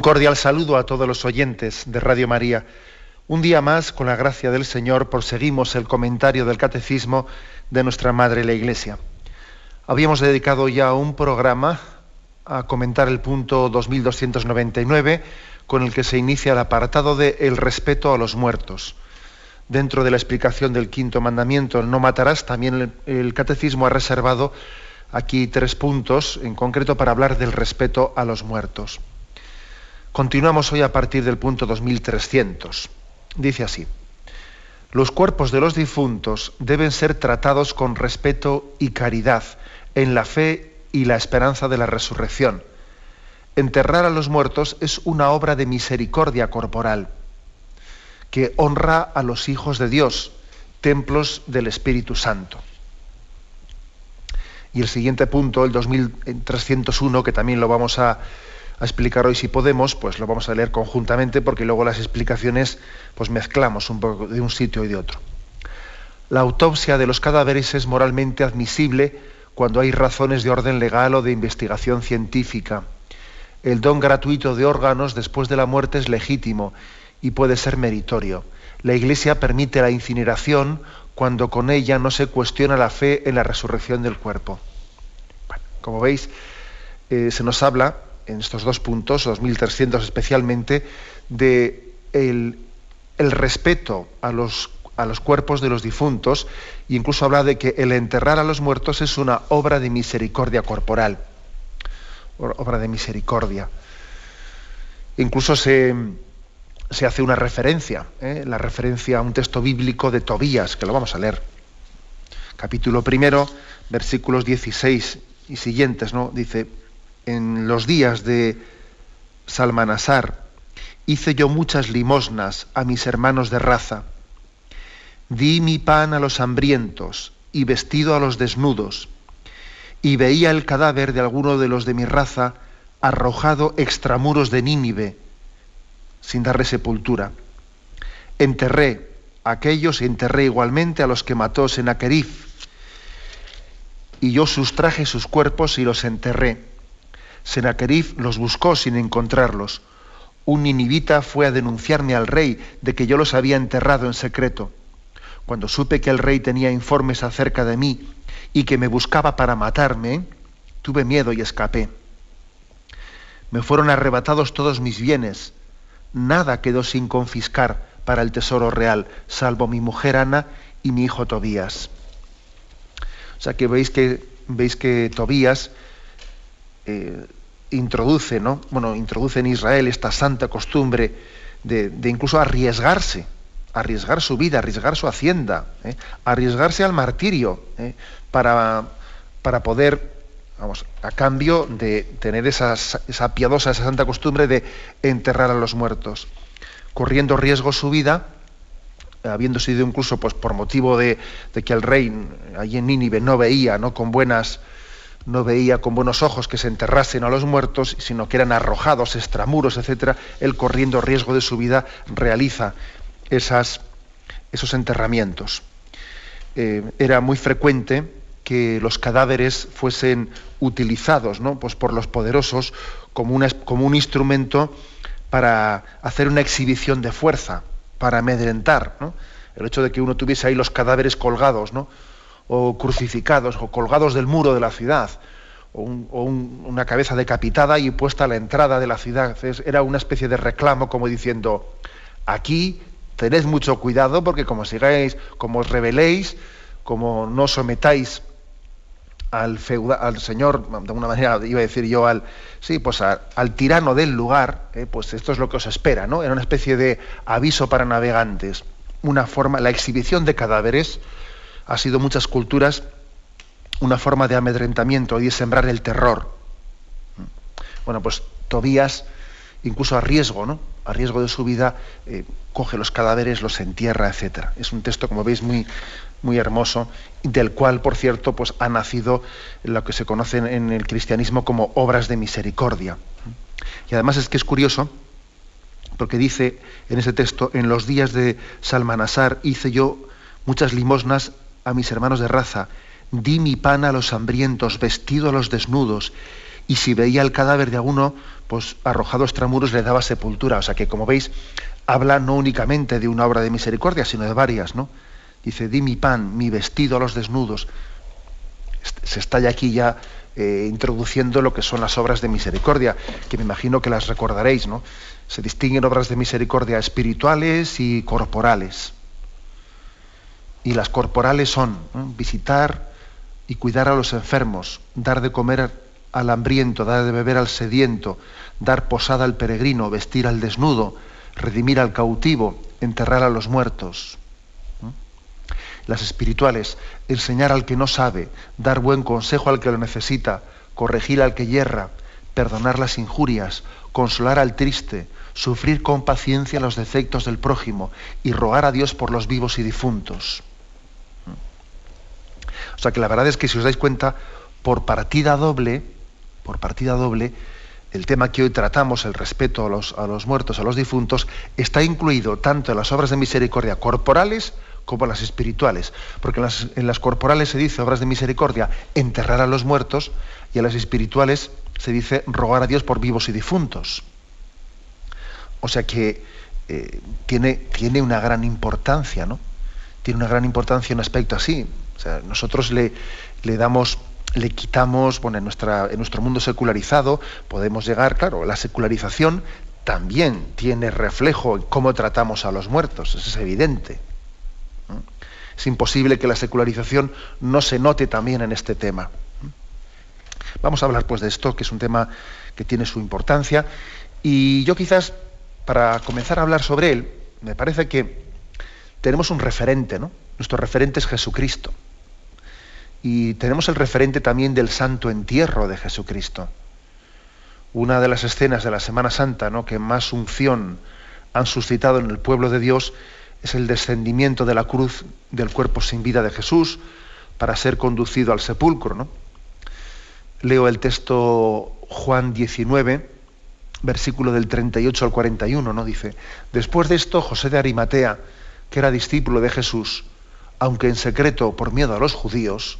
Un cordial saludo a todos los oyentes de Radio María. Un día más, con la gracia del Señor, proseguimos el comentario del Catecismo de nuestra Madre la Iglesia. Habíamos dedicado ya un programa a comentar el punto 2299, con el que se inicia el apartado de el respeto a los muertos. Dentro de la explicación del quinto mandamiento, no matarás, también el, el Catecismo ha reservado aquí tres puntos en concreto para hablar del respeto a los muertos. Continuamos hoy a partir del punto 2300. Dice así, los cuerpos de los difuntos deben ser tratados con respeto y caridad en la fe y la esperanza de la resurrección. Enterrar a los muertos es una obra de misericordia corporal que honra a los hijos de Dios, templos del Espíritu Santo. Y el siguiente punto, el 2301, que también lo vamos a a explicar hoy si podemos, pues lo vamos a leer conjuntamente porque luego las explicaciones pues mezclamos un poco de un sitio y de otro. La autopsia de los cadáveres es moralmente admisible cuando hay razones de orden legal o de investigación científica. El don gratuito de órganos después de la muerte es legítimo y puede ser meritorio. La Iglesia permite la incineración cuando con ella no se cuestiona la fe en la resurrección del cuerpo. como veis, eh, se nos habla en estos dos puntos, 2300 especialmente, de el, respeto a los, a los cuerpos de los difuntos e incluso habla de que el enterrar a los muertos es una obra de misericordia corporal, obra de misericordia. Incluso se, se hace una referencia, ¿eh? la referencia a un texto bíblico de Tobías, que lo vamos a leer. Capítulo primero, versículos 16 y siguientes, ¿no? Dice, en los días de Salmanasar, hice yo muchas limosnas a mis hermanos de raza. Di mi pan a los hambrientos y vestido a los desnudos. Y veía el cadáver de alguno de los de mi raza arrojado extramuros de Nínive, sin darle sepultura. Enterré a aquellos y enterré igualmente a los que mató Senaquerif. Y yo sustraje sus cuerpos y los enterré Senaquerif los buscó sin encontrarlos. Un ninivita fue a denunciarme al rey de que yo los había enterrado en secreto. Cuando supe que el rey tenía informes acerca de mí y que me buscaba para matarme, tuve miedo y escapé. Me fueron arrebatados todos mis bienes. Nada quedó sin confiscar para el tesoro real, salvo mi mujer Ana y mi hijo Tobías. O sea que veis que, veis que Tobías eh, introduce, ¿no? Bueno, introduce en Israel esta santa costumbre de, incluso arriesgarse, arriesgar su vida, arriesgar su hacienda, ¿eh? arriesgarse al martirio ¿eh? para, para poder, vamos, a cambio de tener esa piadosa, esa santa costumbre de enterrar a los muertos, corriendo riesgo su vida, habiendo sido incluso pues, por motivo de, de que el rey allí en Nínive no veía ¿no? con buenas no veía con buenos ojos que se enterrasen a los muertos, sino que eran arrojados extramuros, etc., él corriendo riesgo de su vida realiza esas, esos enterramientos. Eh, era muy frecuente que los cadáveres fuesen utilizados ¿no? pues por los poderosos como, como un instrumento para hacer una exhibición de fuerza, para amedrentar. El hecho de que uno tuviese ahí los cadáveres colgados, ¿no? O crucificados o colgados del muro de la ciudad, o, una cabeza decapitada y puesta a la entrada de la ciudad. Era una especie de reclamo como diciendo, aquí tened mucho cuidado porque como sigáis, como os rebeléis, como no sometáis al, al señor, de alguna manera iba a decir yo, al, sí, pues al tirano del lugar, eh, pues esto es lo que os espera, ¿no? Era una especie de aviso para navegantes, una forma, la exhibición de cadáveres, ha sido muchas culturas una forma de amedrentamiento y de sembrar el terror. Bueno, pues Tobías, incluso a riesgo, ¿no? A riesgo de su vida, eh, coge los cadáveres, los entierra, etc. Es un texto, como veis, muy, muy hermoso, del cual, por cierto, pues ha nacido lo que se conoce en el cristianismo como obras de misericordia. Y además es que es curioso, porque dice en ese texto, en los días de Salmanasar hice yo muchas limosnas a mis hermanos de raza, di mi pan a los hambrientos, vestido a los desnudos, y si veía el cadáver de alguno, pues arrojado extramuros le daba sepultura. O sea que, como veis, habla no únicamente de una obra de misericordia, sino de varias, ¿no? Dice, di mi pan, mi vestido a los desnudos. Se está ya aquí ya eh, introduciendo lo que son las obras de misericordia, que me imagino que las recordaréis, ¿no? Se distinguen obras de misericordia espirituales y corporales. Y las corporales son visitar y cuidar a los enfermos, dar de comer al hambriento, dar de beber al sediento, dar posada al peregrino, vestir al desnudo, redimir al cautivo, enterrar a los muertos las espirituales, enseñar al que no sabe, dar buen consejo al que lo necesita, corregir al que yerra, perdonar las injurias, consolar al triste, sufrir con paciencia los defectos del prójimo y rogar a Dios por los vivos y difuntos. O sea que la verdad es que si os dais cuenta, por partida doble, por partida doble, el tema que hoy tratamos, el respeto a los, a los muertos, a los difuntos, está incluido tanto en las obras de misericordia corporales como las espirituales, porque en las, corporales se dice obras de misericordia, enterrar a los muertos, y en las espirituales se dice rogar a Dios por vivos y difuntos. O sea que eh, tiene, tiene una gran importancia, ¿no? Tiene una gran importancia un aspecto así. Nosotros le, damos le quitamos, bueno, en, en nuestro mundo secularizado podemos llegar, claro, la secularización también tiene reflejo en cómo tratamos a los muertos, eso es evidente. Es imposible que la secularización no se note también en este tema. Vamos a hablar pues de esto, que es un tema que tiene su importancia. Y yo quizás, para comenzar a hablar sobre él, me parece que tenemos un referente, ¿no? Nuestro referente es Jesucristo. Y tenemos el referente también del santo entierro de Jesucristo. Una de las escenas de la Semana Santa ¿no? que más unción han suscitado en el pueblo de Dios es el descendimiento de la cruz del cuerpo sin vida de Jesús para ser conducido al sepulcro. Leo el texto Juan 19, versículo del 38 al 41, ¿no? Dice, después de esto José de Arimatea, que era discípulo de Jesús, aunque en secreto por miedo a los judíos,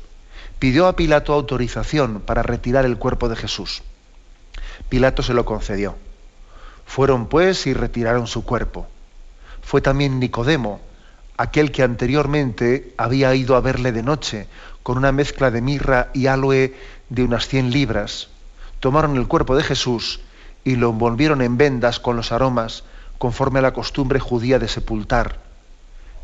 pidió a Pilato autorización para retirar el cuerpo de Jesús. Pilato se lo concedió. Fueron pues y retiraron su cuerpo fue también Nicodemo, aquel que anteriormente había ido a verle de noche, con una mezcla de mirra y aloe de unas 100 libras. Tomaron el cuerpo de Jesús y lo envolvieron en vendas con los aromas, conforme a la costumbre judía de sepultar.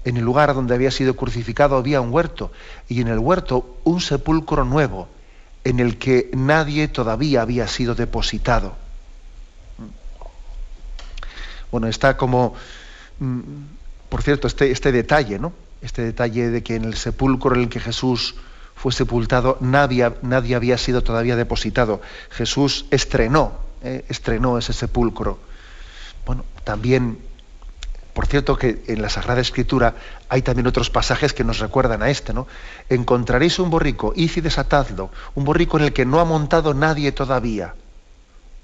En el lugar donde había sido crucificado había un huerto, y en el huerto un sepulcro nuevo, en el que nadie todavía había sido depositado. Bueno, está como Mm, por cierto, este, este detalle, ¿no? Este detalle de que en el sepulcro en el que Jesús fue sepultado nadie, nadie había sido todavía depositado. Jesús estrenó, ¿eh? estrenó ese sepulcro. Bueno, también, por cierto que en la Sagrada Escritura hay también otros pasajes que nos recuerdan a este, ¿no? Encontraréis un borrico, id y desatadlo, un borrico en el que no ha montado nadie todavía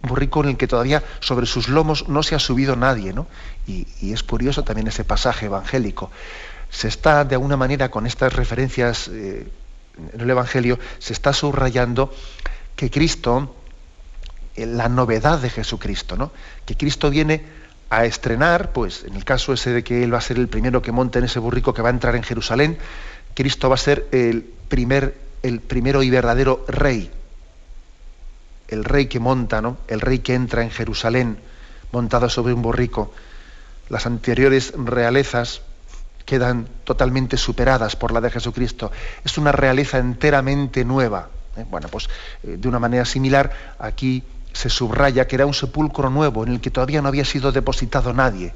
un borrico en el que todavía sobre sus lomos no se ha subido nadie, ¿no? Y, es curioso también ese pasaje evangélico. Se está, de alguna manera, con estas referencias eh, en el Evangelio, se está subrayando que Cristo, eh, la novedad de Jesucristo, ¿no? Que Cristo viene a estrenar, pues en el caso ese de que Él va a ser el primero que monte en ese burrico que va a entrar en Jerusalén, Cristo va a ser el, primer, el primero y verdadero rey el rey que monta, ¿no? El rey que entra en Jerusalén montado sobre un borrico. Las anteriores realezas quedan totalmente superadas por la de Jesucristo. Es una realeza enteramente nueva. ¿eh? Bueno, pues eh, de una manera similar aquí se subraya que era un sepulcro nuevo en el que todavía no había sido depositado nadie.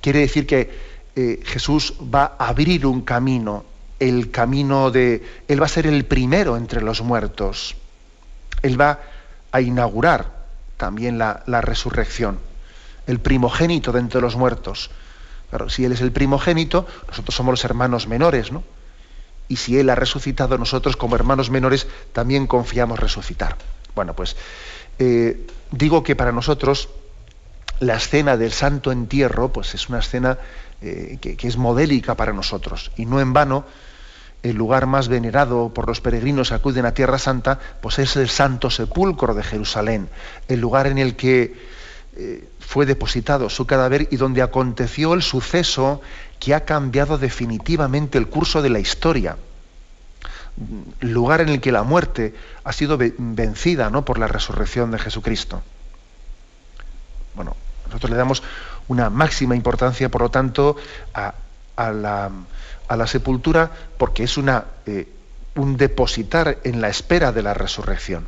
Quiere decir que eh, Jesús va a abrir un camino, el camino de... Él va a ser el primero entre los muertos. Él va a inaugurar también la, resurrección. El primogénito de entre los muertos. Claro, si Él es el primogénito, nosotros somos los hermanos menores, ¿no? Y si Él ha resucitado, nosotros como hermanos menores también confiamos resucitar. Bueno, pues eh, digo que para nosotros la escena del santo entierro, pues es una escena eh, que, es modélica para nosotros. Y no en vano, el lugar más venerado por los peregrinos que acuden a Tierra Santa, pues es el Santo Sepulcro de Jerusalén, el lugar en el que eh, fue depositado su cadáver y donde aconteció el suceso que ha cambiado definitivamente el curso de la historia. Lugar en el que la muerte ha sido vencida ¿no? por la resurrección de Jesucristo. Bueno, nosotros le damos una máxima importancia, por lo tanto, a, a, la, a la, sepultura porque es una, eh, un depositar en la espera de la resurrección.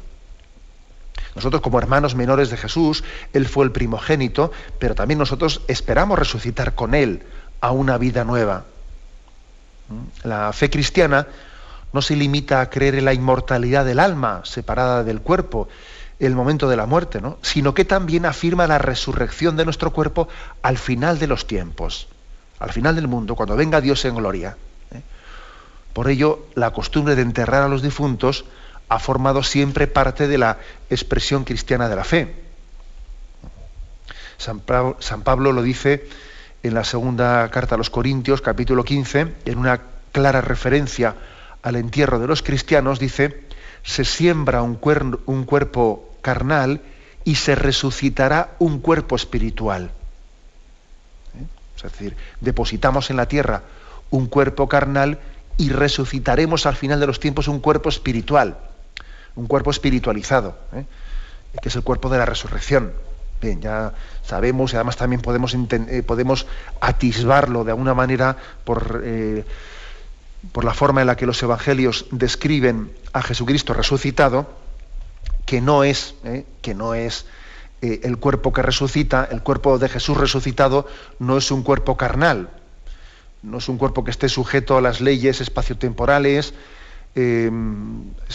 Nosotros como hermanos menores de Jesús, Él fue el primogénito, pero también nosotros esperamos resucitar con Él a una vida nueva. ¿Mm? La fe cristiana no se limita a creer en la inmortalidad del alma separada del cuerpo, el momento de la muerte, ¿no? sino que también afirma la resurrección de nuestro cuerpo al final de los tiempos, al final del mundo, cuando venga Dios en gloria. ¿eh? Por ello, la costumbre de enterrar a los difuntos ha formado siempre parte de la expresión cristiana de la fe. San San Pablo, lo dice en la segunda carta a los Corintios, capítulo 15, en una clara referencia al entierro de los cristianos, dice, se siembra un, cuerpo carnal y se resucitará un cuerpo espiritual. ¿Eh? Es decir, depositamos en la tierra un cuerpo carnal y resucitaremos al final de los tiempos un cuerpo espiritual un cuerpo espiritualizado, ¿eh? que es el cuerpo de la resurrección. Bien, ya sabemos y además también podemos, eh, podemos atisbarlo de alguna manera por, por la forma en la que los evangelios describen a Jesucristo resucitado, que no es, que no es el cuerpo que resucita, el cuerpo de Jesús resucitado no es un cuerpo carnal, no es un cuerpo que esté sujeto a las leyes espaciotemporales, es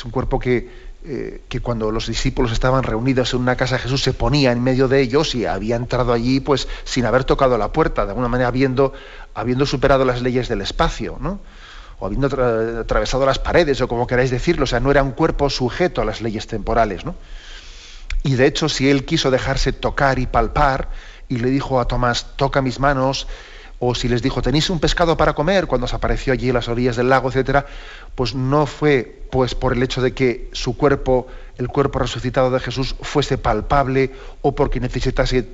un cuerpo que, eh, que cuando los discípulos estaban reunidos en una casa Jesús se ponía en medio de ellos y había entrado allí pues sin haber tocado la puerta, de alguna manera habiendo, habiendo superado las leyes del espacio, ¿no? O habiendo atravesado las paredes, o como queráis decirlo, o sea, no era un cuerpo sujeto a las leyes temporales, ¿no? Y de hecho, si él quiso dejarse tocar y palpar, y le dijo a Tomás, toca mis manos, o si les dijo, tenéis un pescado para comer, cuando se apareció allí en las orillas del lago, etcétera, pues no fue pues por el hecho de que su cuerpo, el cuerpo resucitado de Jesús, fuese palpable o porque necesitase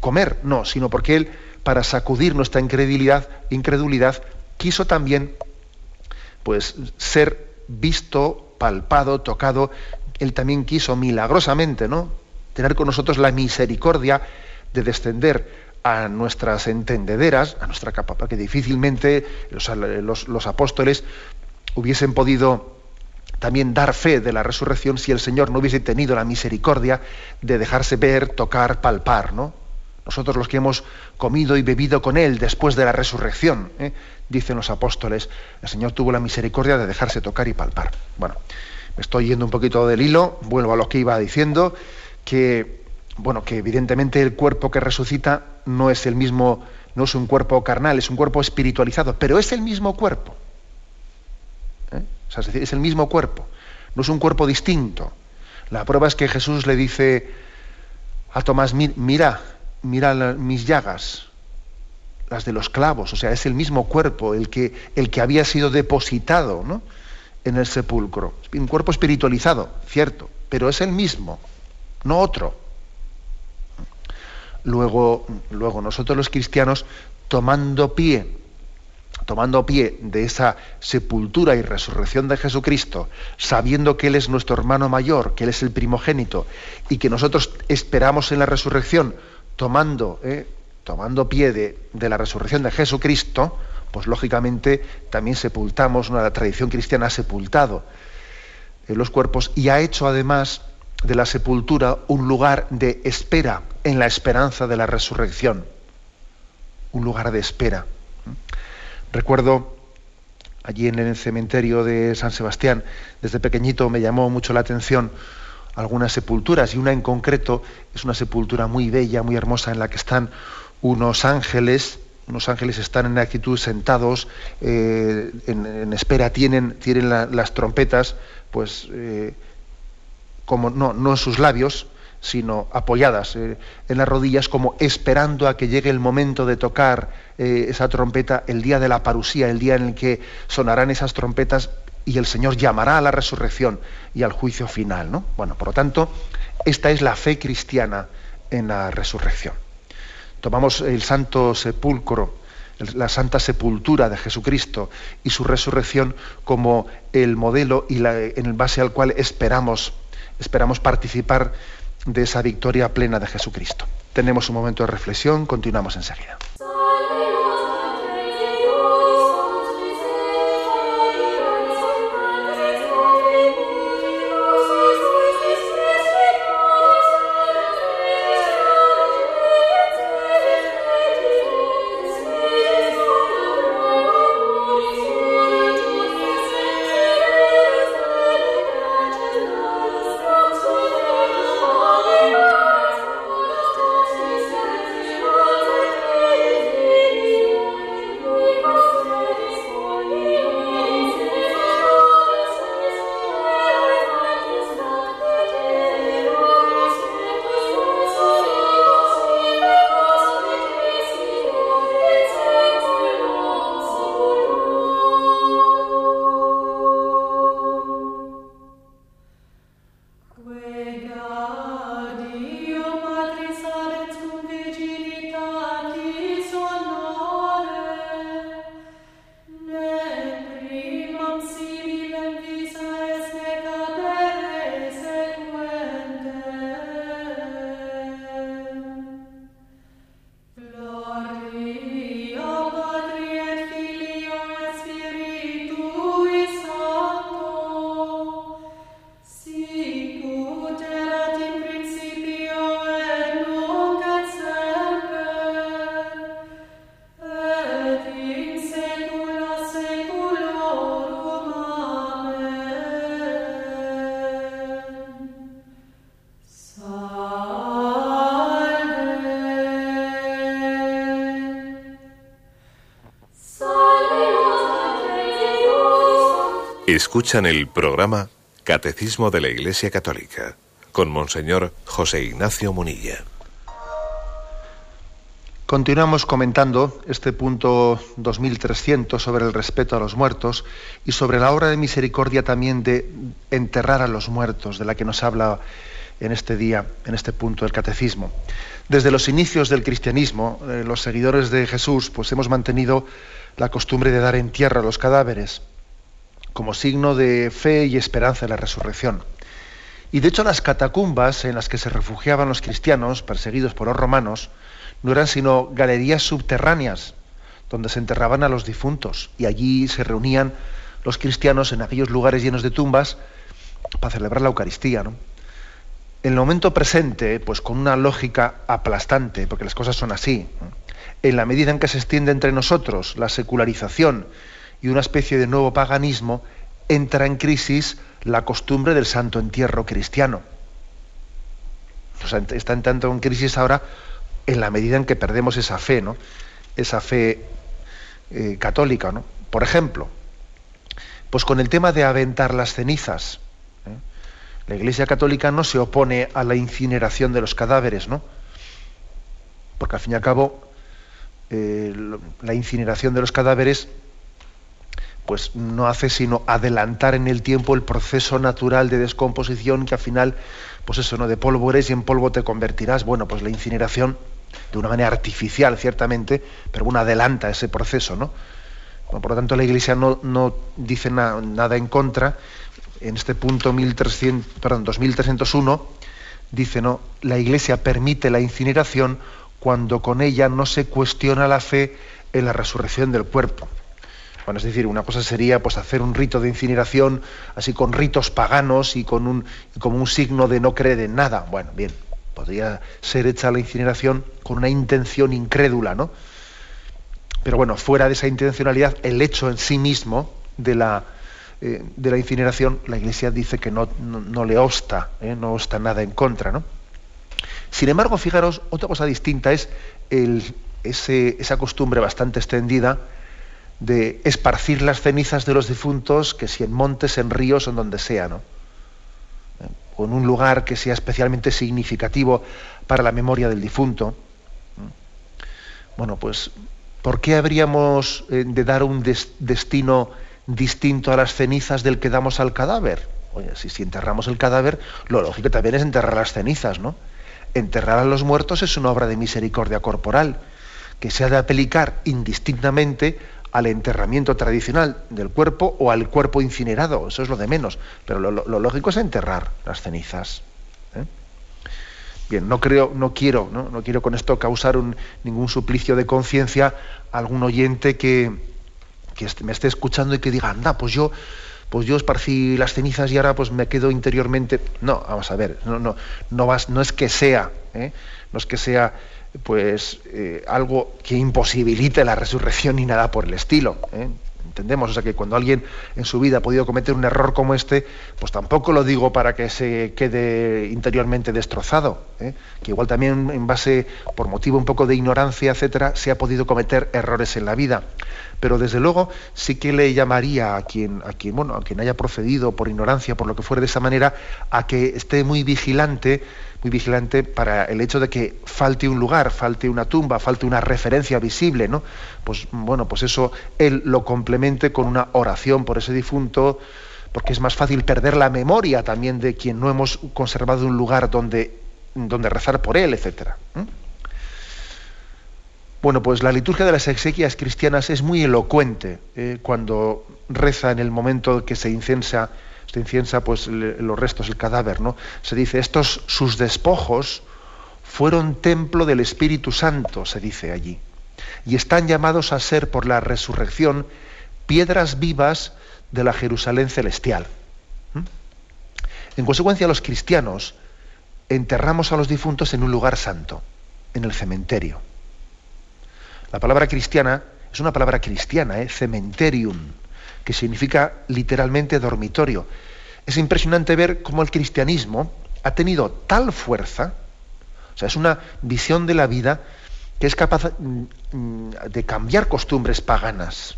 comer, no, sino porque él, para sacudir nuestra incredulidad, incredulidad quiso también pues ser visto, palpado, tocado. Él también quiso milagrosamente, ¿no? Tener con nosotros la misericordia de descender a nuestras entendederas, a nuestra capa, que difícilmente los, apóstoles hubiesen podido también dar fe de la resurrección si el Señor no hubiese tenido la misericordia de dejarse ver, tocar, palpar, ¿no? Nosotros los que hemos comido y bebido con Él después de la resurrección, ¿eh? Dicen los apóstoles, el Señor tuvo la misericordia de dejarse tocar y palpar. Bueno, me estoy yendo un poquito del hilo, vuelvo a lo que iba diciendo, que bueno, que evidentemente el cuerpo que resucita no es el mismo, no es un cuerpo carnal, es un cuerpo espiritualizado, pero es el mismo cuerpo. ¿eh? es decir, es el mismo cuerpo, no es un cuerpo distinto. La prueba es que Jesús le dice a Tomás, mira, mira mis llagas, las de los clavos, o sea, es el mismo cuerpo el que, el que había sido depositado en el sepulcro. Un cuerpo espiritualizado, cierto, pero es el mismo, no otro. Luego, luego nosotros los cristianos, tomando pie, tomando pie de esa sepultura y resurrección de Jesucristo, sabiendo que Él es nuestro hermano mayor, que Él es el primogénito, y que nosotros esperamos en la resurrección, tomando, eh, tomando pie de, la resurrección de Jesucristo, pues lógicamente también sepultamos, una tradición cristiana ha sepultado en los cuerpos y ha hecho además de la sepultura un lugar de espera en la esperanza de la resurrección. Un lugar de espera. Recuerdo allí en el cementerio de San Sebastián, desde pequeñito me llamó mucho la atención algunas sepulturas y una en concreto es una sepultura muy bella, muy hermosa en la que están unos ángeles, unos ángeles están en actitud sentados, eh, en, espera, tienen, tienen las trompetas, pues eh, como no, no en sus labios, sino apoyadas eh, en las rodillas, como esperando a que llegue el momento de tocar esa trompeta, el día de la parusía, el día en el que sonarán esas trompetas y el Señor llamará a la resurrección y al juicio final. ¿no? Bueno, por lo tanto, esta es la fe cristiana en la resurrección tomamos el santo sepulcro, la santa sepultura de Jesucristo y su resurrección como el modelo y la, en base al cual esperamos, esperamos participar de esa victoria plena de Jesucristo. Tenemos un momento de reflexión, continuamos enseguida. Escuchan el programa Catecismo de la Iglesia Católica con Monseñor José Ignacio Munilla. Continuamos comentando este punto 2300 sobre el respeto a los muertos y sobre la obra de misericordia también de enterrar a los muertos, de la que nos habla en este día, en este punto del catecismo. Desde los inicios del cristianismo, eh, los seguidores de Jesús, pues hemos mantenido la costumbre de dar en tierra a los cadáveres como signo de fe y esperanza en la resurrección. Y de hecho las catacumbas en las que se refugiaban los cristianos perseguidos por los romanos no eran sino galerías subterráneas donde se enterraban a los difuntos y allí se reunían los cristianos en aquellos lugares llenos de tumbas para celebrar la Eucaristía. En el momento presente, pues con una lógica aplastante, porque las cosas son así, en la medida en que se extiende entre nosotros la secularización y una especie de nuevo paganismo, entra en crisis la costumbre del santo entierro cristiano. está entrando en crisis ahora en la medida en que perdemos esa fe, ¿no? Esa fe eh, católica, ¿no? Por ejemplo, pues con el tema de aventar las cenizas. ¿eh? La Iglesia Católica no se opone a la incineración de los cadáveres, ¿no? Porque al fin y al cabo eh, la incineración de los cadáveres pues no hace sino adelantar en el tiempo el proceso natural de descomposición que al final, pues eso, ¿no? De polvo eres y en polvo te convertirás. Bueno, pues la incineración, de una manera artificial, ciertamente, pero bueno, adelanta ese proceso, ¿no? por lo tanto, la Iglesia no, dice nada en contra. En este punto 1300, perdón, 2301 dice, ¿no? La Iglesia permite la incineración cuando con ella no se cuestiona la fe en la resurrección del cuerpo. Bueno, es decir, una cosa sería pues, hacer un rito de incineración así con ritos paganos y con un, como un signo de no creer en nada. Bueno, bien, podría ser hecha la incineración con una intención incrédula, ¿no? Pero bueno, fuera de esa intencionalidad, el hecho en sí mismo de la, eh, de la incineración, la Iglesia dice que no, le obsta, ¿eh? no obsta nada en contra. ¿no? Sin embargo, fijaros, otra cosa distinta es esa costumbre bastante extendida de esparcir las cenizas de los difuntos, que si en montes, en ríos o en donde sea, ¿no? o en un lugar que sea especialmente significativo para la memoria del difunto. Bueno, pues, ¿por qué habríamos eh, de dar un destino distinto a las cenizas del que damos al cadáver? Oye, si, si enterramos el cadáver, lo lógico también es enterrar las cenizas, ¿no? Enterrar a los muertos es una obra de misericordia corporal que se ha de aplicar indistintamente al enterramiento tradicional del cuerpo o al cuerpo incinerado, eso es lo de menos, pero lo, lógico es enterrar las cenizas. ¿eh? Bien, no creo, no quiero, no, no quiero con esto causar ningún suplicio de conciencia a algún oyente que, que me esté escuchando y que diga, anda, pues yo, pues yo esparcí las cenizas y ahora pues me quedo interiormente. No, vamos a ver, no, no, no, vas, no es que sea, ¿eh? no es que sea pues eh, algo que imposibilite la resurrección ni nada por el estilo. ¿eh? Entendemos, o sea que cuando alguien en su vida ha podido cometer un error como este, pues tampoco lo digo para que se quede interiormente destrozado, ¿eh? que igual también en base, por motivo un poco de ignorancia, etcétera, se ha podido cometer errores en la vida. Pero desde luego sí que le llamaría a quien, a quien, bueno, a quien haya procedido por ignorancia, por lo que fuera de esa manera, a que esté muy vigilante muy vigilante para el hecho de que falte un lugar, falte una tumba, falte una referencia visible, ¿no? Pues bueno, pues eso él lo complemente con una oración por ese difunto, porque es más fácil perder la memoria también de quien no hemos conservado un lugar donde, donde rezar por él, etcétera. Bueno, pues la liturgia de las exequias cristianas es muy elocuente ¿eh? cuando reza en el momento que se incensa se inciensa pues los restos, el cadáver, ¿no? Se dice, estos sus despojos fueron templo del Espíritu Santo, se dice allí, y están llamados a ser por la resurrección piedras vivas de la Jerusalén celestial. ¿Mm? En consecuencia, los cristianos enterramos a los difuntos en un lugar santo, en el cementerio. La palabra cristiana es una palabra cristiana, ¿eh? cementerium, que significa literalmente dormitorio. Es impresionante ver cómo el cristianismo ha tenido tal fuerza, o sea, es una visión de la vida que es capaz mm, de cambiar costumbres paganas.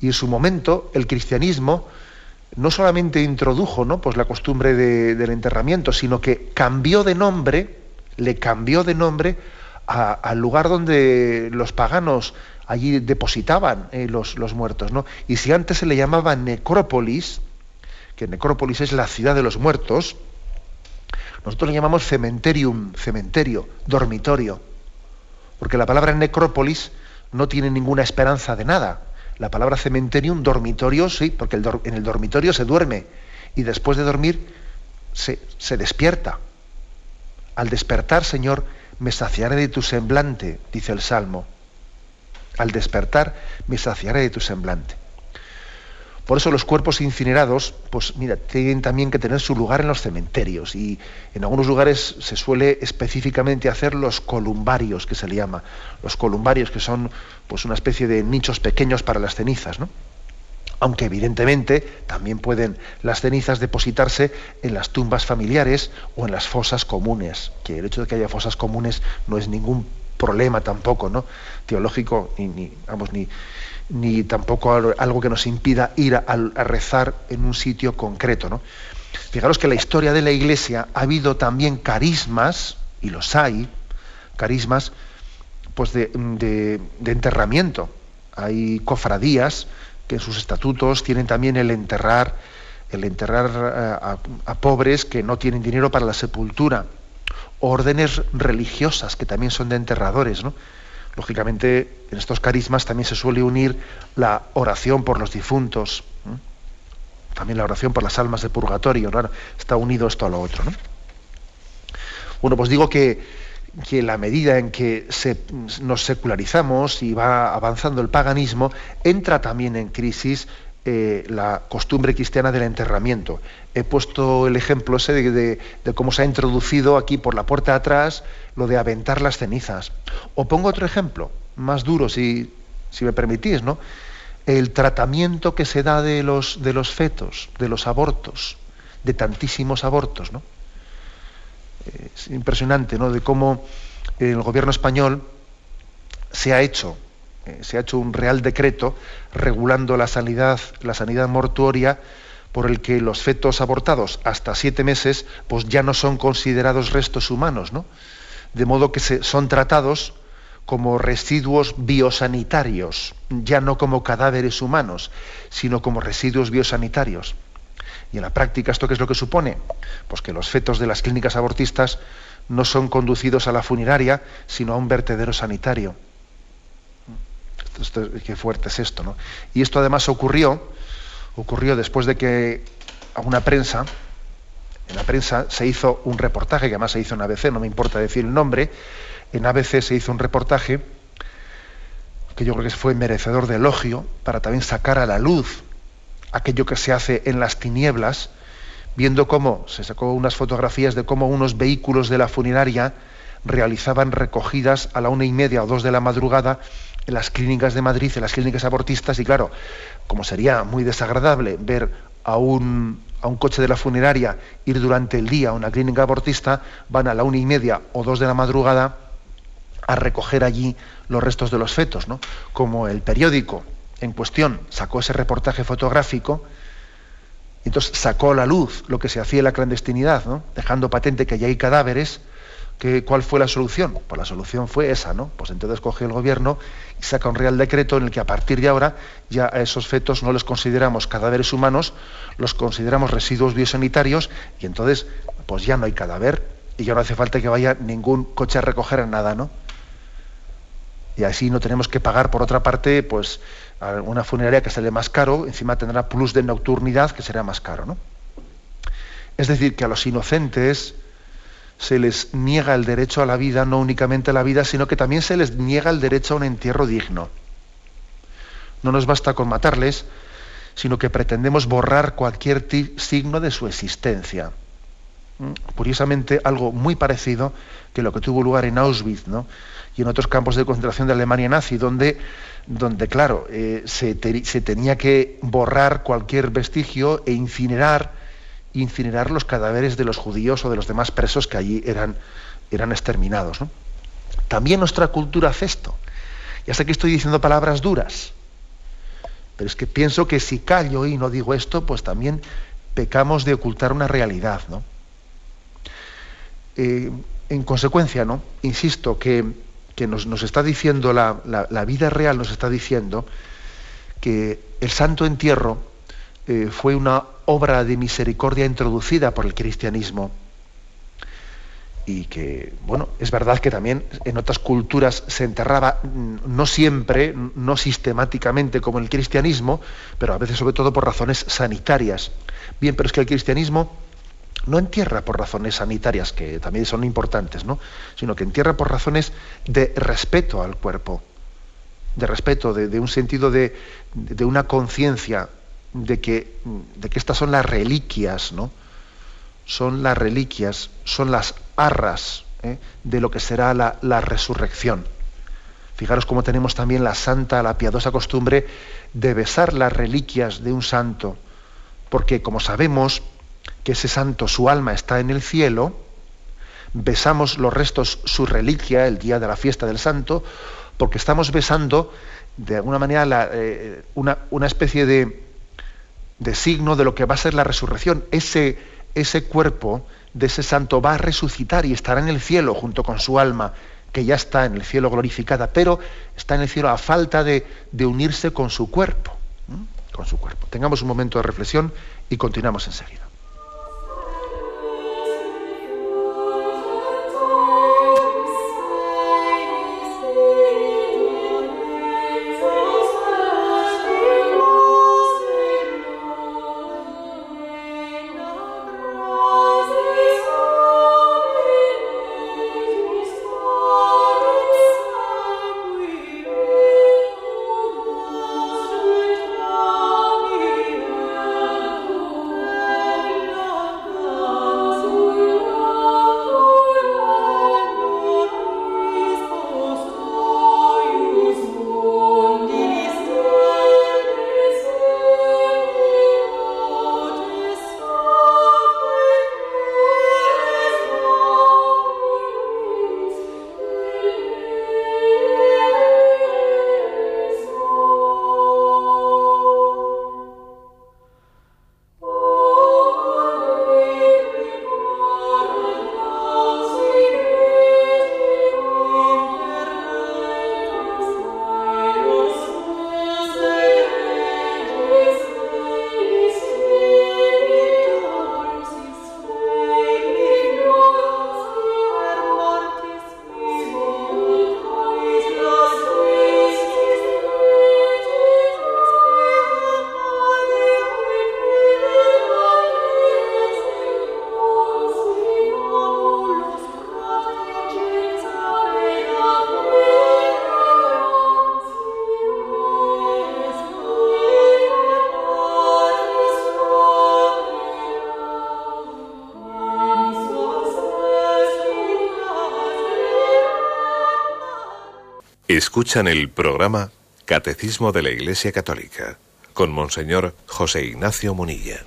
Y en su momento el cristianismo no solamente introdujo ¿no? pues la costumbre del enterramiento, sino que cambió de nombre, le cambió de nombre al lugar donde los paganos allí depositaban eh, los, muertos. ¿no? Y si antes se le llamaba necrópolis, que necrópolis es la ciudad de los muertos, nosotros le llamamos cementerium, cementerio, dormitorio. Porque la palabra necrópolis no tiene ninguna esperanza de nada. La palabra cementerium, dormitorio, sí, porque en el dormitorio se duerme y después de dormir se despierta. Al despertar, Señor, me saciaré de tu semblante, dice el Salmo. Al despertar me saciaré de tu semblante. Por eso los cuerpos incinerados, pues mira, tienen también que tener su lugar en los cementerios y en algunos lugares se suele específicamente hacer los columbarios, que se le llama, los columbarios que son pues una especie de nichos pequeños para las cenizas, ¿no? Aunque evidentemente también pueden las cenizas depositarse en las tumbas familiares o en las fosas comunes, que el hecho de que haya fosas comunes no es ningún problema tampoco, ¿no? Teológico, ni, vamos, ni, ni tampoco algo que nos impida ir a, rezar en un sitio concreto, ¿no? Fijaros que la historia de la Iglesia ha habido también carismas, y los hay, carismas, pues de, enterramiento. Hay cofradías que en sus estatutos tienen también el enterrar, el enterrar eh, a pobres que no tienen dinero para la sepultura órdenes religiosas que también son de enterradores. Lógicamente, en estos carismas también se suele unir la oración por los difuntos, también la oración por las almas de purgatorio. Está unido esto a lo otro. ¿no? Bueno, pues digo que, que la medida en que nos secularizamos y va avanzando el paganismo, entra también en crisis eh, la costumbre cristiana del enterramiento. He puesto el ejemplo ese de, cómo se ha introducido aquí por la puerta atrás lo de aventar las cenizas. O pongo otro ejemplo, más duro, si, me permitís, ¿no? el tratamiento que se da de los, de los fetos, de los abortos, de tantísimos abortos, ¿no? Es impresionante, ¿no? De cómo el gobierno español se ha hecho, eh, se ha hecho un real decreto regulando la sanidad, la sanidad mortuoria por el que los fetos abortados hasta siete meses pues ya no son considerados restos humanos, ¿no? De modo que se, son tratados como residuos biosanitarios, ya no como cadáveres humanos, sino como residuos biosanitarios. Y en la práctica, ¿esto qué es lo que supone? Pues que los fetos de las clínicas abortistas no son conducidos a la funeraria, sino a un vertedero sanitario. Qué fuerte es esto, ¿no? Y esto además ocurrió, ocurrió después de que a una prensa, en la prensa se hizo un reportaje, que además se hizo en ABC, no me importa decir el nombre, en ABC se hizo un reportaje que yo creo que fue merecedor de elogio para también sacar a la luz aquello que se hace en las tinieblas, viendo cómo se sacó unas fotografías de cómo unos vehículos de la funeraria realizaban recogidas a la una y media o dos de la madrugada en las clínicas de Madrid, en las clínicas abortistas, y claro, como sería muy desagradable ver a un, a un coche de la funeraria ir durante el día a una clínica abortista, van a la una y media o dos de la madrugada a recoger allí los restos de los fetos, ¿no? Como el periódico en cuestión sacó ese reportaje fotográfico, entonces sacó a la luz lo que se hacía en la clandestinidad, dejando patente que ya hay cadáveres, que, ¿cuál fue la solución? Pues la solución fue esa, ¿no? Pues entonces coge el gobierno y saca un real decreto en el que a partir de ahora ya a esos fetos no les consideramos cadáveres humanos, los consideramos residuos biosanitarios y entonces pues ya no hay cadáver y ya no hace falta que vaya ningún coche a recoger nada, ¿no? Y así no tenemos que pagar por otra parte, pues una funeraria que sale más caro, encima tendrá plus de nocturnidad que será más caro. ¿no? Es decir, que a los inocentes se les niega el derecho a la vida, no únicamente a la vida, sino que también se les niega el derecho a un entierro digno. No nos basta con matarles, sino que pretendemos borrar cualquier signo de su existencia. ¿Mm? Curiosamente, algo muy parecido que lo que tuvo lugar en Auschwitz ¿no? y en otros campos de concentración de Alemania nazi, donde donde, claro, eh, se, tenía que borrar cualquier vestigio e incinerar, incinerar los cadáveres de los judíos o de los demás presos que allí eran, eran exterminados. También nuestra cultura hace esto. Ya sé que estoy diciendo palabras duras, pero es que pienso que si callo y no digo esto, pues también pecamos de ocultar una realidad. ¿no? Eh, en consecuencia, ¿no? insisto que que nos, está diciendo la, vida real, nos está diciendo que el santo entierro eh, fue una obra de misericordia introducida por el cristianismo y que, bueno, es verdad que también en otras culturas se enterraba, mm, no siempre, no sistemáticamente como el cristianismo, pero a veces sobre todo por razones sanitarias. Bien, pero es que el cristianismo no entierra por razones sanitarias, que también son importantes, ¿no? sino que entierra por razones de respeto al cuerpo, de respeto, de, un sentido de, una conciencia de que, de que estas son las reliquias, ¿no? son las reliquias, son las arras ¿eh? de lo que será la, la resurrección. Fijaros cómo tenemos también la santa, la piadosa costumbre de besar las reliquias de un santo, porque como sabemos, que ese santo, su alma está en el cielo, besamos los restos, su reliquia, el día de la fiesta del santo, porque estamos besando de alguna manera eh, una, especie de, de, signo de lo que va a ser la resurrección. Ese, ese cuerpo de ese santo va a resucitar y estará en el cielo junto con su alma, que ya está en el cielo glorificada, pero está en el cielo a falta de, de unirse con su cuerpo. Con su cuerpo. Tengamos un momento de reflexión y continuamos enseguida. Escuchan el programa Catecismo de la Iglesia Católica con Monseñor José Ignacio Munilla.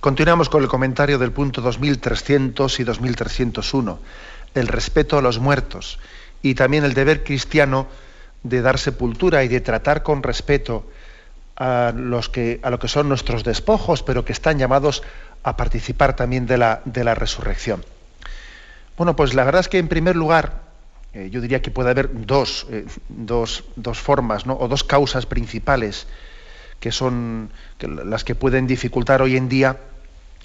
Continuamos con el comentario del punto 2300 y 2301, el respeto a los muertos y también el deber cristiano de dar sepultura y de tratar con respeto a, los que, a lo que son nuestros despojos, pero que están llamados a participar también de la, de la resurrección. Bueno, pues la verdad es que en primer lugar, eh, yo diría que puede haber dos, eh, dos, dos formas ¿no? o dos causas principales que son las que pueden dificultar hoy en día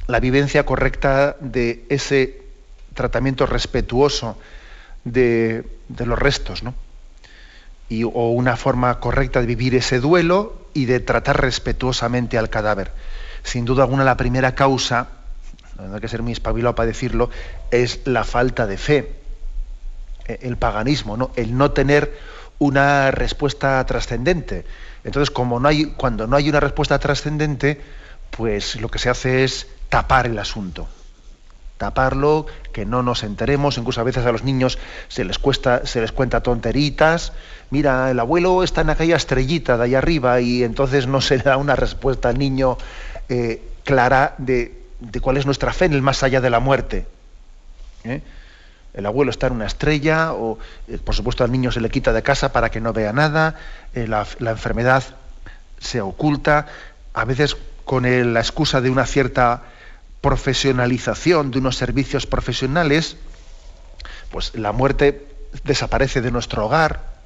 la vivencia correcta de ese tratamiento respetuoso de, de los restos, ¿no? Y, o una forma correcta de vivir ese duelo y de tratar respetuosamente al cadáver. Sin duda alguna, la primera causa, no hay que ser muy espabilado para decirlo, es la falta de fe el paganismo, ¿no? el no tener una respuesta trascendente. Entonces, como no hay, cuando no hay una respuesta trascendente, pues lo que se hace es tapar el asunto. Taparlo, que no nos enteremos, incluso a veces a los niños se les cuesta, se les cuenta tonteritas. Mira, el abuelo está en aquella estrellita de ahí arriba y entonces no se da una respuesta al niño eh, clara de, cuál es nuestra fe en el más allá de la muerte. ¿eh? El abuelo está en una estrella, o eh, por supuesto al niño se le quita de casa para que no vea nada, eh, la, enfermedad se oculta, a veces con la excusa de una cierta profesionalización de unos servicios profesionales, pues la muerte desaparece de nuestro hogar,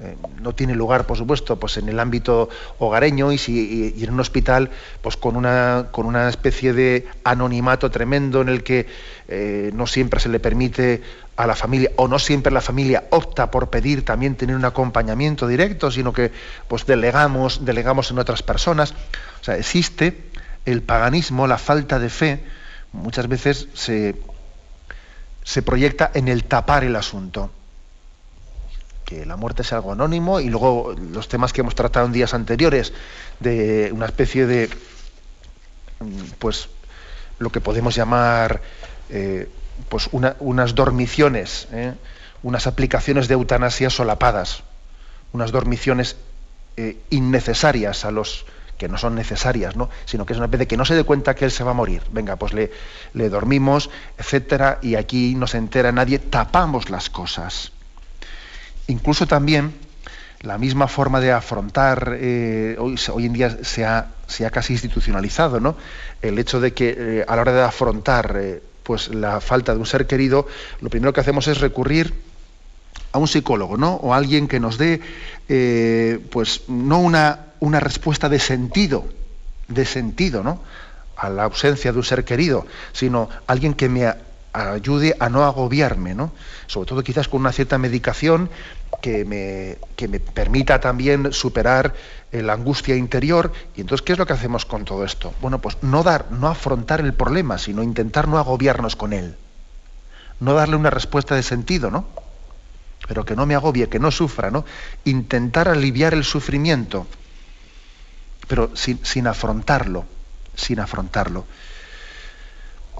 eh, no tiene lugar, por supuesto, pues en el ámbito hogareño y, en un hospital, pues con una, con una especie de anonimato tremendo en el que eh, no siempre se le permite a la familia, o no siempre la familia opta por pedir también tener un acompañamiento directo, sino que pues delegamos, delegamos en otras personas. O sea, existe el paganismo, la falta de fe, muchas veces se, se proyecta en el tapar el asunto que la muerte es algo anónimo y luego los temas que hemos tratado en días anteriores de una especie de pues lo que podemos llamar eh, pues unas dormiciones ¿eh? unas aplicaciones de eutanasia solapadas unas dormiciones eh, innecesarias a los que no son necesarias, ¿no? sino que es una especie de que no se dé cuenta que él se va a morir. Venga, pues le, le dormimos, etcétera, y aquí no se entera nadie, tapamos las cosas. Incluso también la misma forma de afrontar, eh, hoy, en día se ha, se ha, casi institucionalizado, ¿no? El hecho de que eh, a la hora de afrontar eh, pues la falta de un ser querido, lo primero que hacemos es recurrir a un psicólogo, ¿no? O a alguien que nos dé, pues, no una, una respuesta de sentido, de sentido, ¿no? A la ausencia de un ser querido, sino alguien que me ayude a no agobiarme, ¿no? Sobre todo quizás con una cierta medicación que me, que me permita también superar eh, la angustia interior. Y entonces, ¿qué es lo que hacemos con todo esto? Bueno, pues no dar, no afrontar el problema, sino intentar no agobiarnos con él. No darle una respuesta de sentido, ¿no? Pero que no me agobie, que no sufra, ¿no? Intentar aliviar el sufrimiento, pero sin, sin afrontarlo, sin afrontarlo.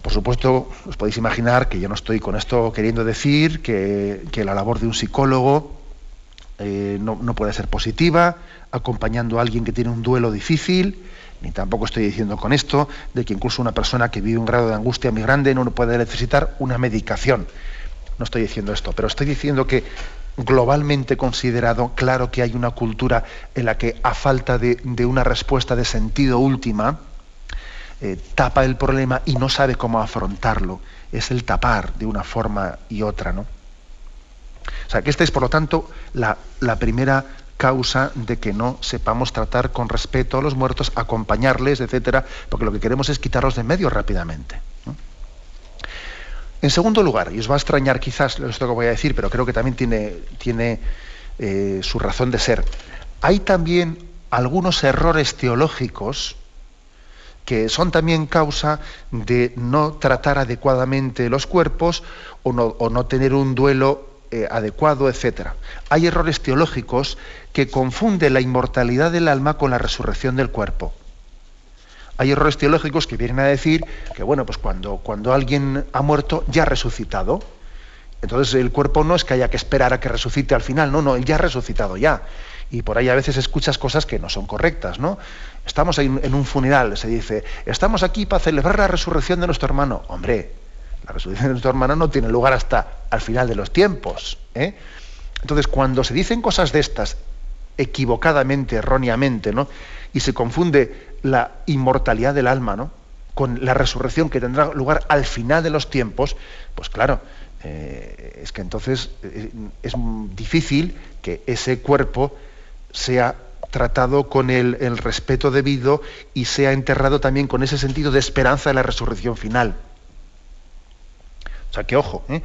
Por supuesto, os podéis imaginar que yo no estoy con esto queriendo decir que, la labor de un psicólogo eh, no, puede ser positiva, acompañando a alguien que tiene un duelo difícil, ni tampoco estoy diciendo con esto de que incluso una persona que vive un grado de angustia muy grande no puede necesitar una medicación. No estoy diciendo esto, pero estoy diciendo que globalmente considerado, claro que hay una cultura en la que a falta de, de una respuesta de sentido última, eh, tapa el problema y no sabe cómo afrontarlo. Es el tapar de una forma y otra, ¿no? O sea, que esta es, por lo tanto, la, primera causa de que no sepamos tratar con respeto a los muertos, acompañarles, etcétera, porque lo que queremos es quitarlos de medio rápidamente. En segundo lugar, y os va a extrañar quizás esto que voy a decir, pero creo que también tiene, tiene eh, su razón de ser, hay también algunos errores teológicos que son también causa de no tratar adecuadamente los cuerpos o no, tener un duelo eh, adecuado, etc. Hay errores teológicos que confunden la inmortalidad del alma con la resurrección del cuerpo. Hay errores teológicos que vienen a decir que bueno, pues cuando, cuando alguien ha muerto ya ha resucitado. Entonces el cuerpo no es que haya que esperar a que resucite al final, no, no, él ya ha resucitado ya. Y por ahí a veces escuchas cosas que no son correctas, ¿no? Estamos en un funeral, se dice, estamos aquí para celebrar la resurrección de nuestro hermano. Hombre, la resurrección de nuestro hermano no tiene lugar hasta al final de los tiempos. ¿eh? Entonces, cuando se dicen cosas de estas, equivocadamente, erróneamente, ¿no? Y se confunde la inmortalidad del alma, ¿no? Con la resurrección que tendrá lugar al final de los tiempos, pues claro, eh, es que entonces eh, es difícil que ese cuerpo sea tratado con el, respeto debido y sea enterrado también con ese sentido de esperanza de la resurrección final. O sea que ojo, ¿eh?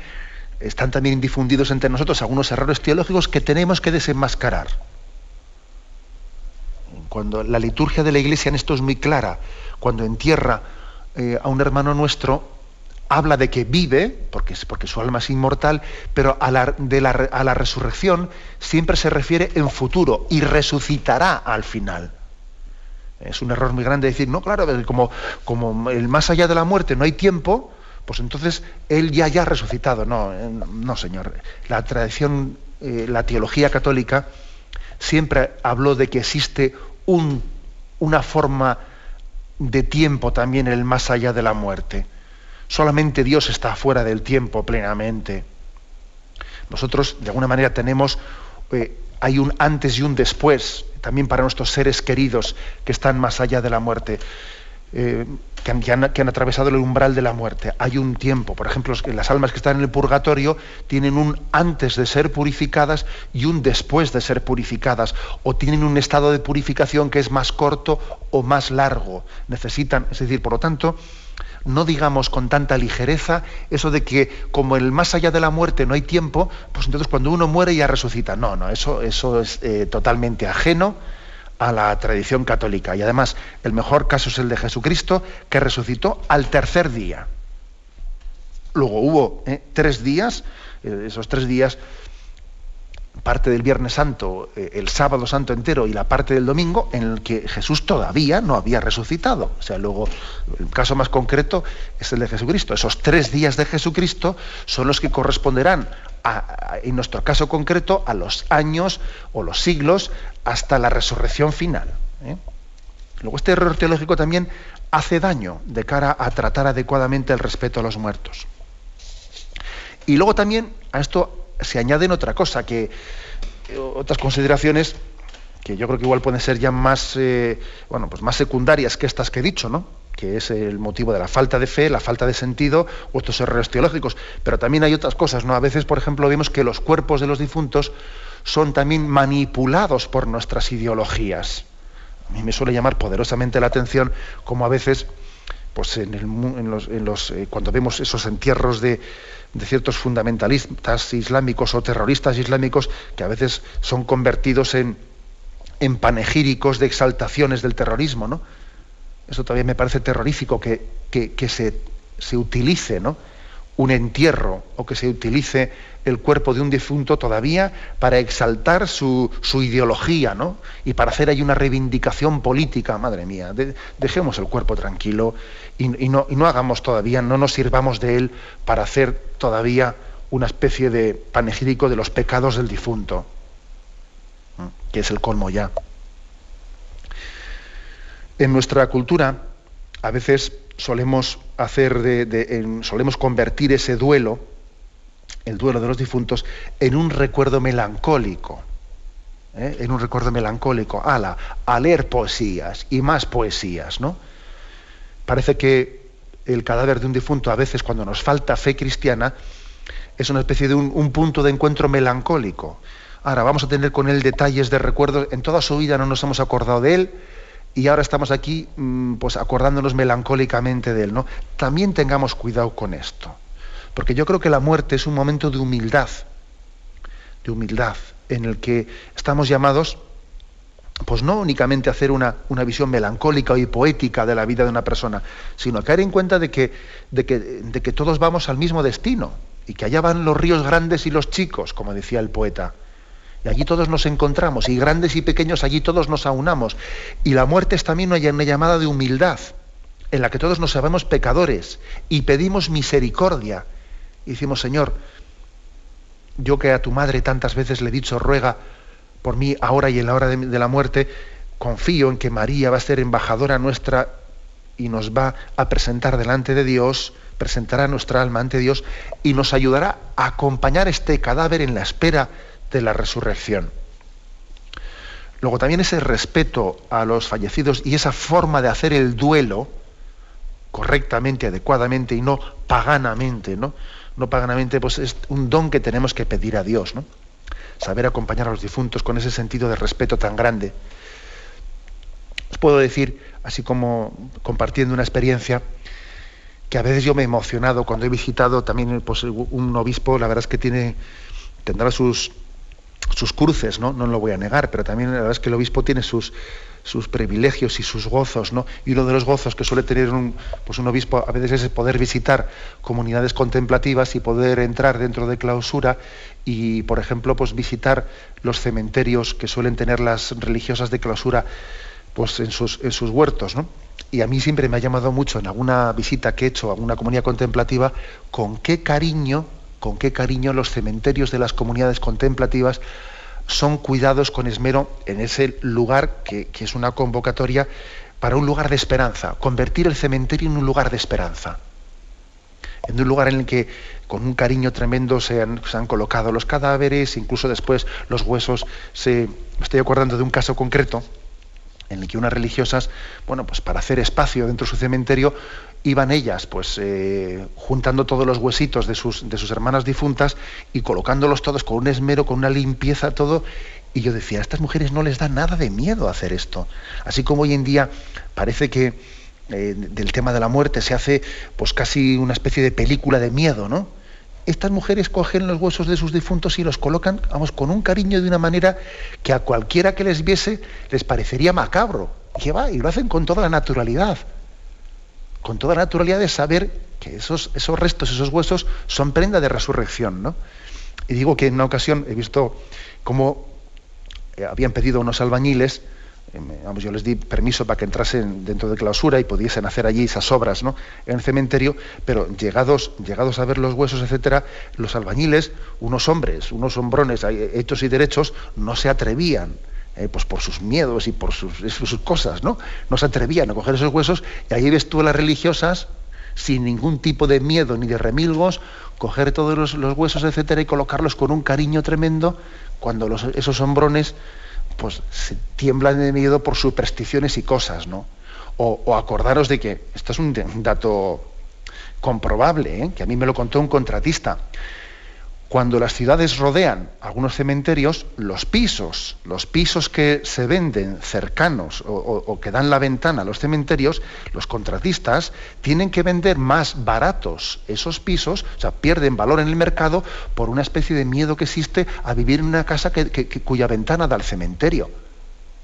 están también difundidos entre nosotros algunos errores teológicos que tenemos que desenmascarar. Cuando la liturgia de la Iglesia en esto es muy clara, cuando entierra eh, a un hermano nuestro, habla de que vive, porque, porque su alma es inmortal, pero a la, resurrección siempre se refiere en futuro y resucitará al final. Es un error muy grande decir, no, claro, como, como el más allá de la muerte no hay tiempo, pues entonces él ya ya ha resucitado. No, eh, no, señor. La tradición, eh, la teología católica siempre habló de que existe un, una forma de tiempo también el más allá de la muerte. Solamente Dios está fuera del tiempo plenamente. Nosotros, de alguna manera, tenemos, eh, hay un antes y un después, también para nuestros seres queridos que están más allá de la muerte. Eh, que, han, atravesado el umbral de la muerte. Hay un tiempo, por ejemplo, las almas que están en el purgatorio tienen un antes de ser purificadas y un después de ser purificadas, o tienen un estado de purificación que es más corto o más largo. Necesitan, es decir, por lo tanto, no digamos con tanta ligereza eso de que como el más allá de la muerte no hay tiempo, pues entonces cuando uno muere ya resucita. No, no, eso, eso es eh, totalmente ajeno a la tradición católica. Y además, el mejor caso es el de Jesucristo, que resucitó al tercer día. Luego hubo eh, tres días, eh, esos tres días, parte del Viernes Santo, eh, el sábado santo entero y la parte del domingo, en el que Jesús todavía no había resucitado. O sea, luego, el caso más concreto es el de Jesucristo. Esos tres días de Jesucristo son los que corresponderán en nuestro caso concreto, a los años o los siglos hasta la resurrección final. ¿eh? Luego, este error teológico también hace daño de cara a tratar adecuadamente el respeto a los muertos. Y luego también a esto se añaden otra cosa, que otras consideraciones que yo creo que igual pueden ser ya más, eh, bueno, pues más secundarias que estas que he dicho, ¿no? que es el motivo de la falta de fe, la falta de sentido o estos errores teológicos. Pero también hay otras cosas, ¿no? A veces, por ejemplo, vemos que los cuerpos de los difuntos son también manipulados por nuestras ideologías. A mí me suele llamar poderosamente la atención como a veces, pues en, los, eh, cuando vemos esos entierros de, de ciertos fundamentalistas islámicos o terroristas islámicos que a veces son convertidos en, en panegíricos de exaltaciones del terrorismo, ¿no? Eso todavía me parece terrorífico que, se, se, utilice ¿no? un entierro o que se utilice el cuerpo de un difunto todavía para exaltar su, ideología ¿no? y para hacer ahí una reivindicación política. Madre mía, dejemos el cuerpo tranquilo y, no, hagamos todavía, no nos sirvamos de él para hacer todavía una especie de panegírico de los pecados del difunto, que es el colmo ya. En nuestra cultura, a veces solemos hacer de, solemos convertir ese duelo, el duelo de los difuntos, en un recuerdo melancólico. ¿eh? En un recuerdo melancólico. Ala, a leer poesías y más poesías, ¿no? Parece que el cadáver de un difunto, a veces, cuando nos falta fe cristiana, es una especie de un, un punto de encuentro melancólico. Ahora vamos a tener con él detalles de recuerdos. En toda su vida no nos hemos acordado de él y ahora estamos aquí mm, pues acordándonos melancólicamente de él, ¿no? También tengamos cuidado con esto, porque yo creo que la muerte es un momento de humildad, de humildad, en el que estamos llamados pues no únicamente hacer una, una, visión melancólica y poética de la vida de una persona, sino caer en cuenta de que, de que, de que todos vamos al mismo destino y que allá van los ríos grandes y los chicos, como decía el poeta. Y allí todos nos encontramos, y grandes y pequeños, allí todos nos aunamos. Y la muerte es también una llamada de humildad, en la que todos nos sabemos pecadores y pedimos misericordia. Y decimos, Señor, yo que a tu madre tantas veces le he dicho, ruega por mí ahora y en la hora de, la muerte, confío en que María va a ser embajadora nuestra y nos va a presentar delante de Dios, presentará nuestra alma ante Dios y nos ayudará a acompañar este cadáver en la espera de la resurrección. Luego también ese respeto a los fallecidos y esa forma de hacer el duelo correctamente, adecuadamente y no paganamente, ¿no? No paganamente, pues es un don que tenemos que pedir a Dios, ¿no? Saber acompañar a los difuntos con ese sentido de respeto tan grande. Os puedo decir, así como compartiendo una experiencia, que a veces yo me he emocionado cuando he visitado también pues, un obispo, la verdad es que tiene, tendrá sus, sus cruces, ¿no? No lo voy a negar, pero también la verdad es que el obispo tiene sus, sus privilegios y sus gozos, ¿no? Y uno de los gozos que suele tener un, pues un obispo a veces es poder visitar comunidades contemplativas y poder entrar dentro de clausura y, por ejemplo, pues visitar los cementerios que suelen tener las religiosas de clausura pues en sus, en sus huertos, ¿no? Y a mí siempre me ha llamado mucho en alguna visita que he hecho a una comunidad contemplativa con qué cariño, con qué cariño los cementerios de las comunidades contemplativas son cuidados con esmero en ese lugar que, es una convocatoria para un lugar de esperanza, convertir el cementerio en un lugar de esperanza en un lugar en el que con un cariño tremendo se han, colocado los cadáveres, incluso después los huesos. Me estoy acordando de un caso concreto en el que unas religiosas, bueno, pues para hacer espacio dentro de su cementerio, iban ellas, pues eh, juntando todos los huesitos de sus, de sus hermanas difuntas y colocándolos todos con un esmero, con una limpieza, todo. Y yo decía, a estas mujeres no les da nada de miedo hacer esto. Así como hoy en día parece que eh, del tema de la muerte se hace pues casi una especie de película de miedo, ¿no? estas mujeres cogen los huesos de sus difuntos y los colocan, vamos, con un cariño de una manera que a cualquiera que les viese les parecería macabro. Y y lo hacen con toda la naturalidad. Con toda la naturalidad de saber que esos, esos restos, esos huesos son prenda de resurrección, ¿no? Y digo que en una ocasión he visto cómo eh, habían pedido unos albañiles Em, vamos, yo les di permiso para que entrasen dentro de clausura y pudiesen hacer allí esas obras ¿no? en el cementerio, pero llegados, llegados a ver los huesos, etcétera, los albañiles, unos hombres, unos hombrones hechos y derechos, no se atrevían. Eh, pues por sus miedos y por sus, sus, cosas, ¿no? No se atrevían a coger esos huesos y ahí ves tú a las religiosas sin ningún tipo de miedo ni de remilgos, coger todos los, huesos, etcétera, y colocarlos con un cariño tremendo cuando esos hombrones pues se tiemblan de miedo por supersticiones y cosas, ¿no? O, acordaros de que, esto es un, dato comprobable, ¿eh? que a mí me lo contó un contratista, cuando las ciudades rodean algunos cementerios, los pisos, los pisos que se venden cercanos o, que dan la ventana a los cementerios, los contratistas tienen que vender más baratos esos pisos, o sea, pierden valor en el mercado por una especie de miedo que existe a vivir en una casa cuya ventana da al cementerio.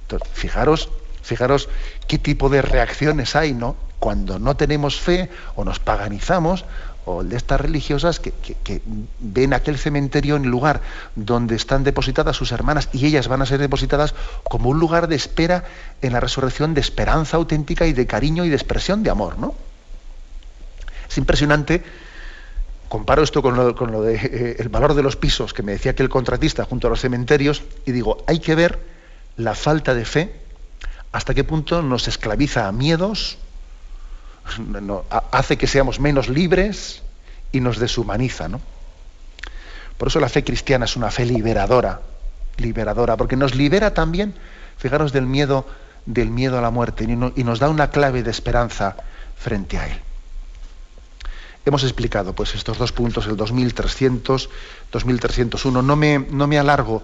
Entonces, fijaros, fijaros qué tipo de reacciones hay, ¿no? Cuando no tenemos fe o nos paganizamos, o de estas religiosas que, ven aquel cementerio en el lugar donde están depositadas sus hermanas y ellas van a ser depositadas como un lugar de espera en la resurrección de esperanza auténtica y de cariño y de expresión de amor, ¿no? Es impresionante, comparo esto con lo, con de eh, el valor de los pisos que me decía aquel contratista junto a los cementerios y digo, hay que ver la falta de fe, hasta qué punto nos esclaviza a miedos, hace que seamos menos libres y nos deshumaniza. ¿no? Por eso la fe cristiana es una fe liberadora, liberadora, porque nos libera también, fijaros, del miedo, del miedo a la muerte y, nos da una clave de esperanza frente a él. Hemos explicado pues, estos dos puntos, el 2300, 2301. No me, no me alargo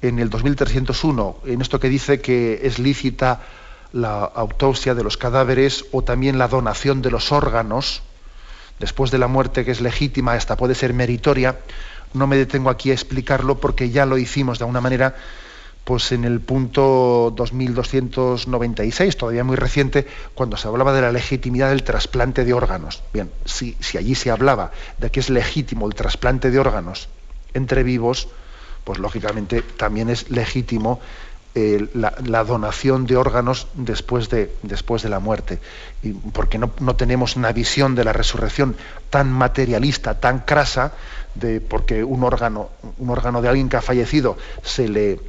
en el 2301, en esto que dice que es lícita la autopsia de los cadáveres o también la donación de los órganos después de la muerte que es legítima, hasta puede ser meritoria, no me detengo aquí a explicarlo porque ya lo hicimos de alguna manera pues en el punto 2296, todavía muy reciente, cuando se hablaba de la legitimidad del trasplante de órganos. Bien, si, si allí se hablaba de que es legítimo el trasplante de órganos entre vivos, pues lógicamente también es legítimo la, donación de órganos después de, después de la muerte. Y porque no, tenemos una visión de la resurrección tan materialista, tan crasa, de porque un órgano, un órgano de alguien que ha fallecido se le,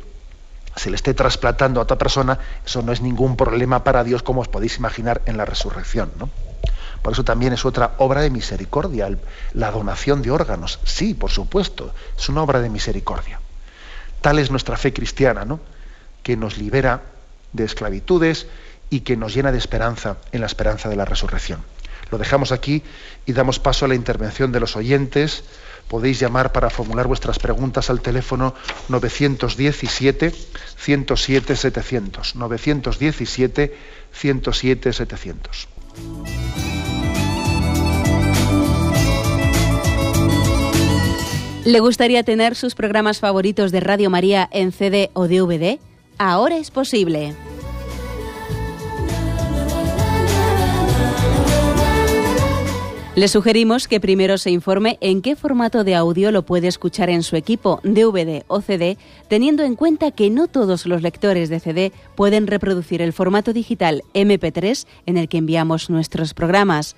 se le esté trasplantando a otra persona, eso no es ningún problema para Dios, como os podéis imaginar en la resurrección. ¿no? Por eso también es otra obra de misericordia, la donación de órganos. Sí, por supuesto, es una obra de misericordia. Tal es nuestra fe cristiana, ¿no? Que nos libera de esclavitudes y que nos llena de esperanza en la esperanza de la resurrección. Lo dejamos aquí y damos paso a la intervención de los oyentes. Podéis llamar para formular vuestras preguntas al teléfono 917 107 700. 917 107 700. ¿Le gustaría tener sus programas favoritos de Radio María en CD o DVD? Ahora es posible. Le sugerimos que primero se informe en qué formato de audio lo puede escuchar en su equipo, DVD o CD, teniendo en cuenta que no todos los lectores de CD pueden reproducir el formato digital MP3 en el que enviamos nuestros programas.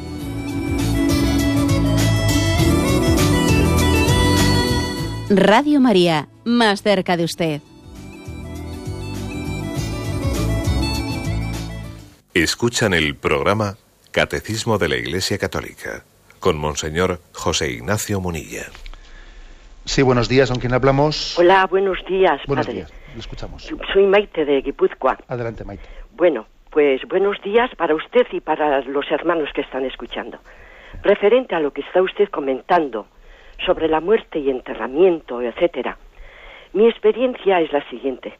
Radio María, más cerca de usted. Escuchan el programa Catecismo de la Iglesia Católica con Monseñor José Ignacio Munilla. Sí, buenos días, ¿con quién hablamos? Hola, buenos días, buenos días, lo escuchamos. Soy Maite de Guipúzcoa. Adelante, Maite. Bueno, pues buenos días para usted y para los hermanos que están escuchando. Referente a lo que está usted comentando sobre la muerte y enterramiento, etcétera. Mi experiencia es la siguiente.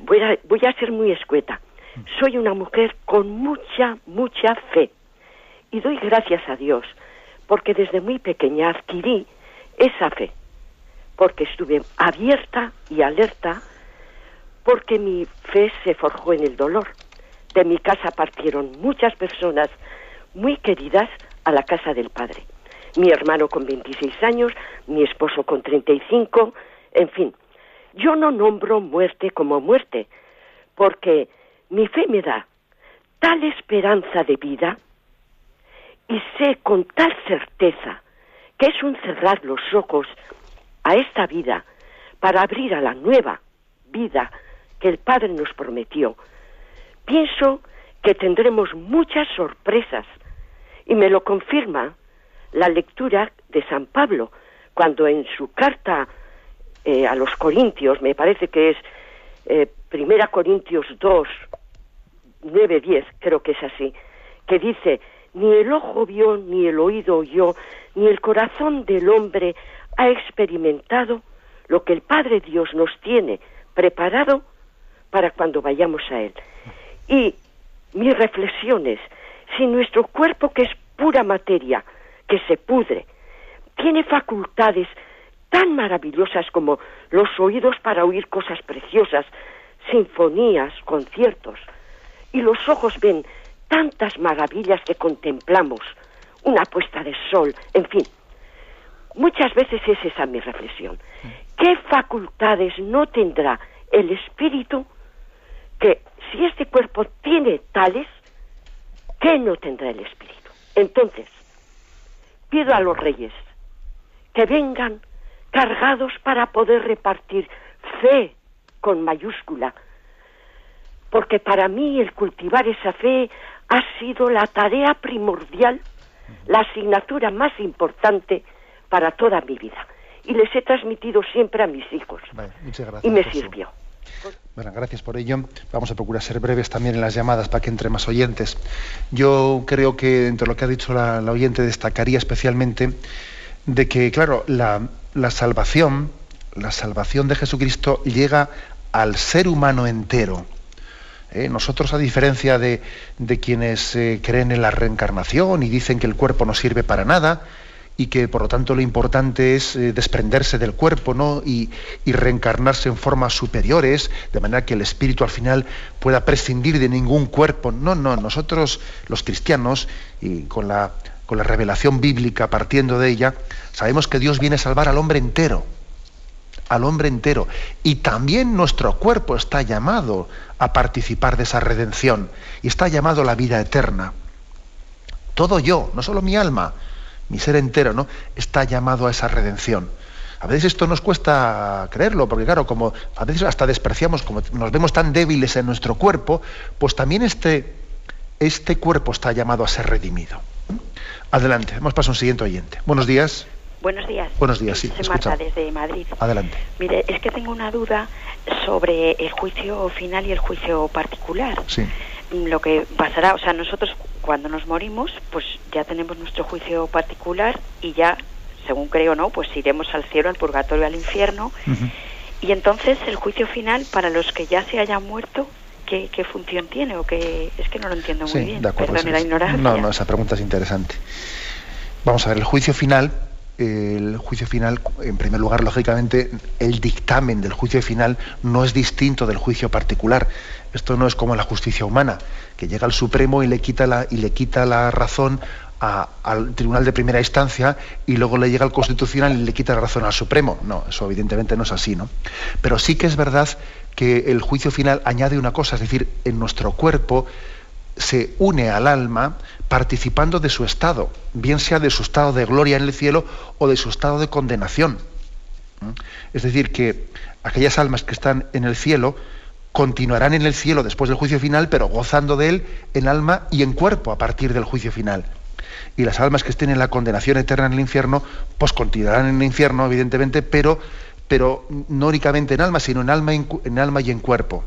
Voy a, voy a ser muy escueta. Soy una mujer con mucha, mucha fe. Y doy gracias a Dios porque desde muy pequeña adquirí esa fe. Porque estuve abierta y alerta porque mi fe se forjó en el dolor. De mi casa partieron muchas personas muy queridas a la casa del Padre mi hermano con 26 años, mi esposo con 35, en fin. Yo no nombro muerte como muerte, porque mi fe me da tal esperanza de vida y sé con tal certeza que es un cerrar los ojos a esta vida para abrir a la nueva vida que el Padre nos prometió. Pienso que tendremos muchas sorpresas y me lo confirma la lectura de San Pablo, cuando en su carta eh, a los Corintios, me parece que es eh, Primera Corintios 2, 9, 10, creo que es así, que dice, ni el ojo vio, ni el oído oyó, ni el corazón del hombre ha experimentado lo que el Padre Dios nos tiene preparado para cuando vayamos a Él. Y mis reflexiones, si nuestro cuerpo que es pura materia, que se pudre. Tiene facultades tan maravillosas como los oídos para oír cosas preciosas, sinfonías, conciertos, y los ojos ven tantas maravillas que contemplamos, una puesta de sol, en fin. Muchas veces es esa mi reflexión. ¿Qué facultades no tendrá el espíritu que si este cuerpo tiene tales, ¿qué no tendrá el espíritu? Entonces, pido a los reyes que vengan cargados para poder repartir fe con mayúscula, porque para mí el cultivar esa fe ha sido la tarea primordial, la asignatura más importante para toda mi vida. Y les he transmitido siempre a mis hijos. y me sirvió. Bueno, gracias por ello. Vamos a procurar ser breves también en las llamadas para que entre más oyentes. Yo creo que entre lo que ha dicho la, oyente destacaría especialmente de que, claro, la, salvación, la salvación de Jesucristo llega al ser humano entero. ¿eh? nosotros, a diferencia de, quienes eh, creen en la reencarnación y dicen que el cuerpo no sirve para nada y que por lo tanto lo importante es eh, desprenderse del cuerpo ¿no? y, reencarnarse en formas superiores, de manera que el espíritu al final pueda prescindir de ningún cuerpo. No, no, nosotros los cristianos, y con la, con la revelación bíblica partiendo de ella, sabemos que Dios viene a salvar al hombre entero al hombre entero. Y también nuestro cuerpo está llamado a participar de esa redención y está llamado a la vida eterna. Todo yo, no solo mi alma, mi ser entero, ¿no? Está llamado a esa redención. A veces esto nos cuesta creerlo, porque claro, como a veces hasta despreciamos, como nos vemos tan débiles en nuestro cuerpo, pues también este, este cuerpo está llamado a ser redimido. Adelante, hemos pasado a un siguiente oyente. Buenos días. Buenos días. Buenos días, sí. Se Marta desde Madrid. Adelante. Mire, es que tengo una duda sobre el juicio final y el juicio particular. Sí. Lo que pasará, o sea, nosotros cuando nos morimos, pues ya tenemos nuestro juicio particular y ya, según creo, ¿no? Pues iremos al cielo, al purgatorio, al infierno. Y entonces el juicio final para los que ya se hayan muerto, ¿qué, qué función tiene? O qué, es que no lo entiendo muy bien. De acuerdo, la ignorancia. No, no, esa pregunta es interesante. Vamos a ver, el juicio final el juicio final, en primer lugar, lógicamente, el dictamen del juicio final no es distinto del juicio particular. Esto no es como la justicia humana, que llega al Supremo y le quita la, y le quita la razón al Tribunal de Primera Instancia y luego le llega al Constitucional y le quita la razón al Supremo. No, eso evidentemente no es así, ¿no? Pero sí que es verdad que el juicio final añade una cosa, es decir, en nuestro cuerpo se une al alma participando de su estado, bien sea de su estado de gloria en el cielo o de su estado de condenación. Es decir, que aquellas almas que están en el cielo continuarán en el cielo después del juicio final, pero gozando de él en alma y en cuerpo a partir del juicio final. Y las almas que estén en la condenación eterna en el infierno, pues continuarán en el infierno, evidentemente, pero, pero no únicamente en alma, sino en alma, en alma y en cuerpo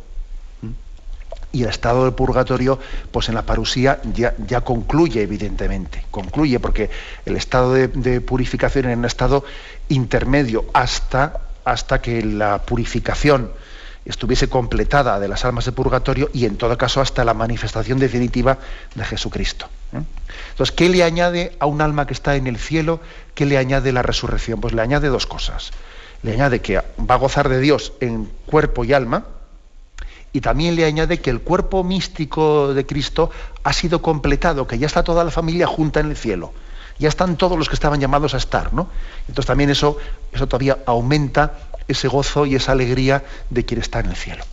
y el estado del purgatorio, pues en la parusía ya, ya concluye, evidentemente, concluye, porque el estado de, purificación es un estado intermedio hasta, hasta que la purificación estuviese completada de las almas de purgatorio y en todo caso hasta la manifestación definitiva de Jesucristo. ¿eh? Entonces, ¿qué le añade a un alma que está en el cielo? ¿Qué le añade la resurrección? Pues le añade dos cosas. Le añade que va a gozar de Dios en cuerpo y alma, y también le añade que el cuerpo místico de Cristo ha sido completado, que ya está toda la familia junta en el cielo. Ya están todos los que estaban llamados a estar, ¿no? Entonces también eso, eso todavía aumenta ese gozo y esa alegría de quien está en el cielo.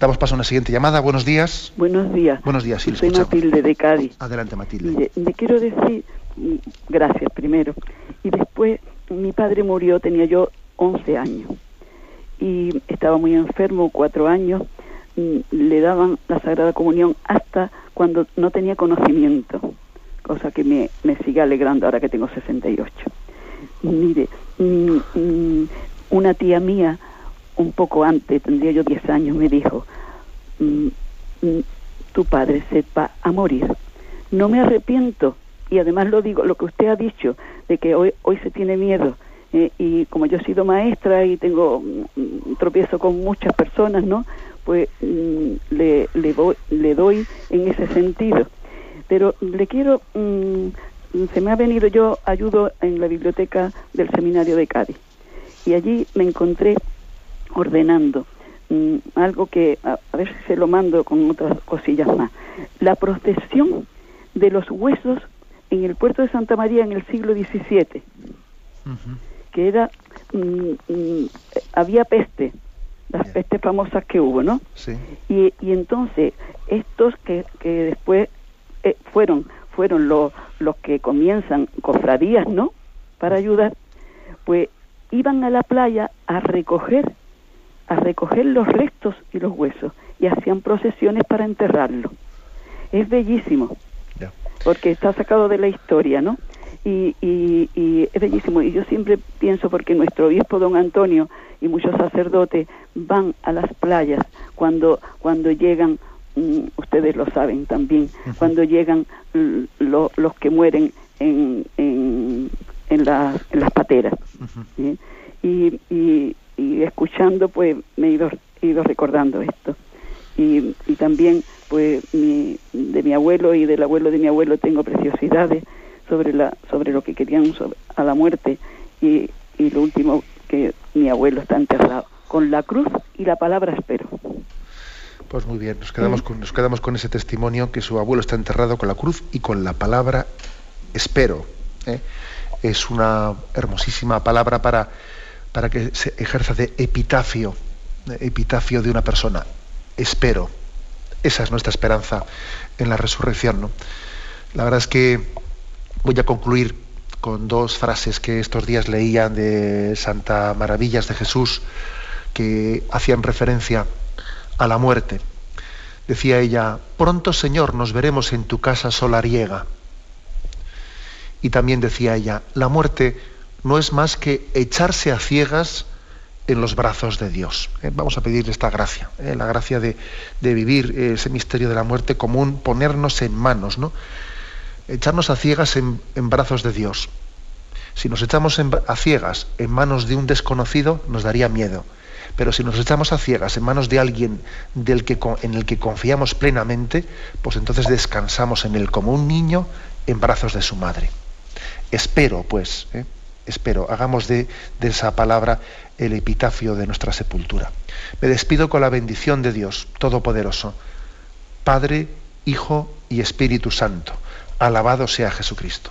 Damos paso a una siguiente llamada. Buenos días. Buenos días. Buenos días, sí, Soy Matilde de Cádiz. Adelante, Matilde. le quiero decir, mm, gracias primero, y después mi padre murió, tenía yo 11 años y estaba muy enfermo, cuatro años, mm, le daban la Sagrada Comunión hasta cuando no tenía conocimiento, cosa que me, me sigue alegrando ahora que tengo 68. Mire, mm, mm, una tía mía, un poco antes, tendría yo 10 años, me dijo, tu padre sepa a morir. No me arrepiento, y además lo digo, lo que usted ha dicho, de que hoy, hoy se tiene miedo, eh, y como yo he sido maestra y tengo mm, tropiezo con muchas personas, ¿no? Pues mm, le, le, doy, le doy en ese sentido. Pero le quiero, mm, se me ha venido, yo ayudo en la biblioteca del seminario de Cádiz y allí me encontré ordenando algo que a, ver si se lo mando con otras cosillas más. La protección de los huesos en el puerto de Santa María en el siglo XVII que era, mm, mm, había peste, las pestes famosas que hubo, ¿no? Sí. Y, y entonces, estos que, que después eh, fueron, fueron los, los que comienzan cofradías, ¿no? Para ayudar, pues iban a la playa a recoger, a recoger los restos y los huesos y hacían procesiones para enterrarlo. Es bellísimo, porque está sacado de la historia, ¿no? y, y, es bellísimo. Y yo siempre pienso, porque nuestro obispo don Antonio y muchos sacerdotes van a las playas cuando, cuando llegan, ustedes lo saben también, cuando llegan los que mueren en, en, en, las pateras. y, y, y, escuchando, pues me he ido, he ido recordando esto. y, y también pues mi, de mi abuelo y del abuelo de mi abuelo tengo preciosidades sobre la sobre lo que querían a la muerte y, y lo último que mi abuelo está enterrado con la cruz y la palabra espero. Pues muy bien, nos quedamos, con, nos quedamos con ese testimonio que su abuelo está enterrado con la cruz y con la palabra espero. ¿eh? Es una hermosísima palabra para, para que se ejerza de epitafio, epitafio de una persona. Espero. Esa es nuestra esperanza en la resurrección. ¿no? La verdad es que voy a concluir con dos frases que estos días leían de Santa Maravillas de Jesús que hacían referencia a la muerte. Decía ella, pronto Señor nos veremos en tu casa solariega. Y también decía ella, la muerte no es más que echarse a ciegas en los brazos de Dios. Eh, vamos a pedirle esta gracia, eh, la gracia de, vivir ese misterio de la muerte común, ponernos en manos, ¿no? Echarnos a ciegas en, brazos de Dios. Si nos echamos a ciegas en manos de un desconocido, nos daría miedo. Pero si nos echamos a ciegas en manos de alguien del que, en el que confiamos plenamente, pues entonces descansamos en él como un niño en brazos de su madre. Espero, pues, ¿eh? espero, hagamos de, de esa palabra el epitafio de nuestra sepultura. Me despido con la bendición de Dios Todopoderoso, Padre, Hijo y Espíritu Santo. Alabado sea Jesucristo.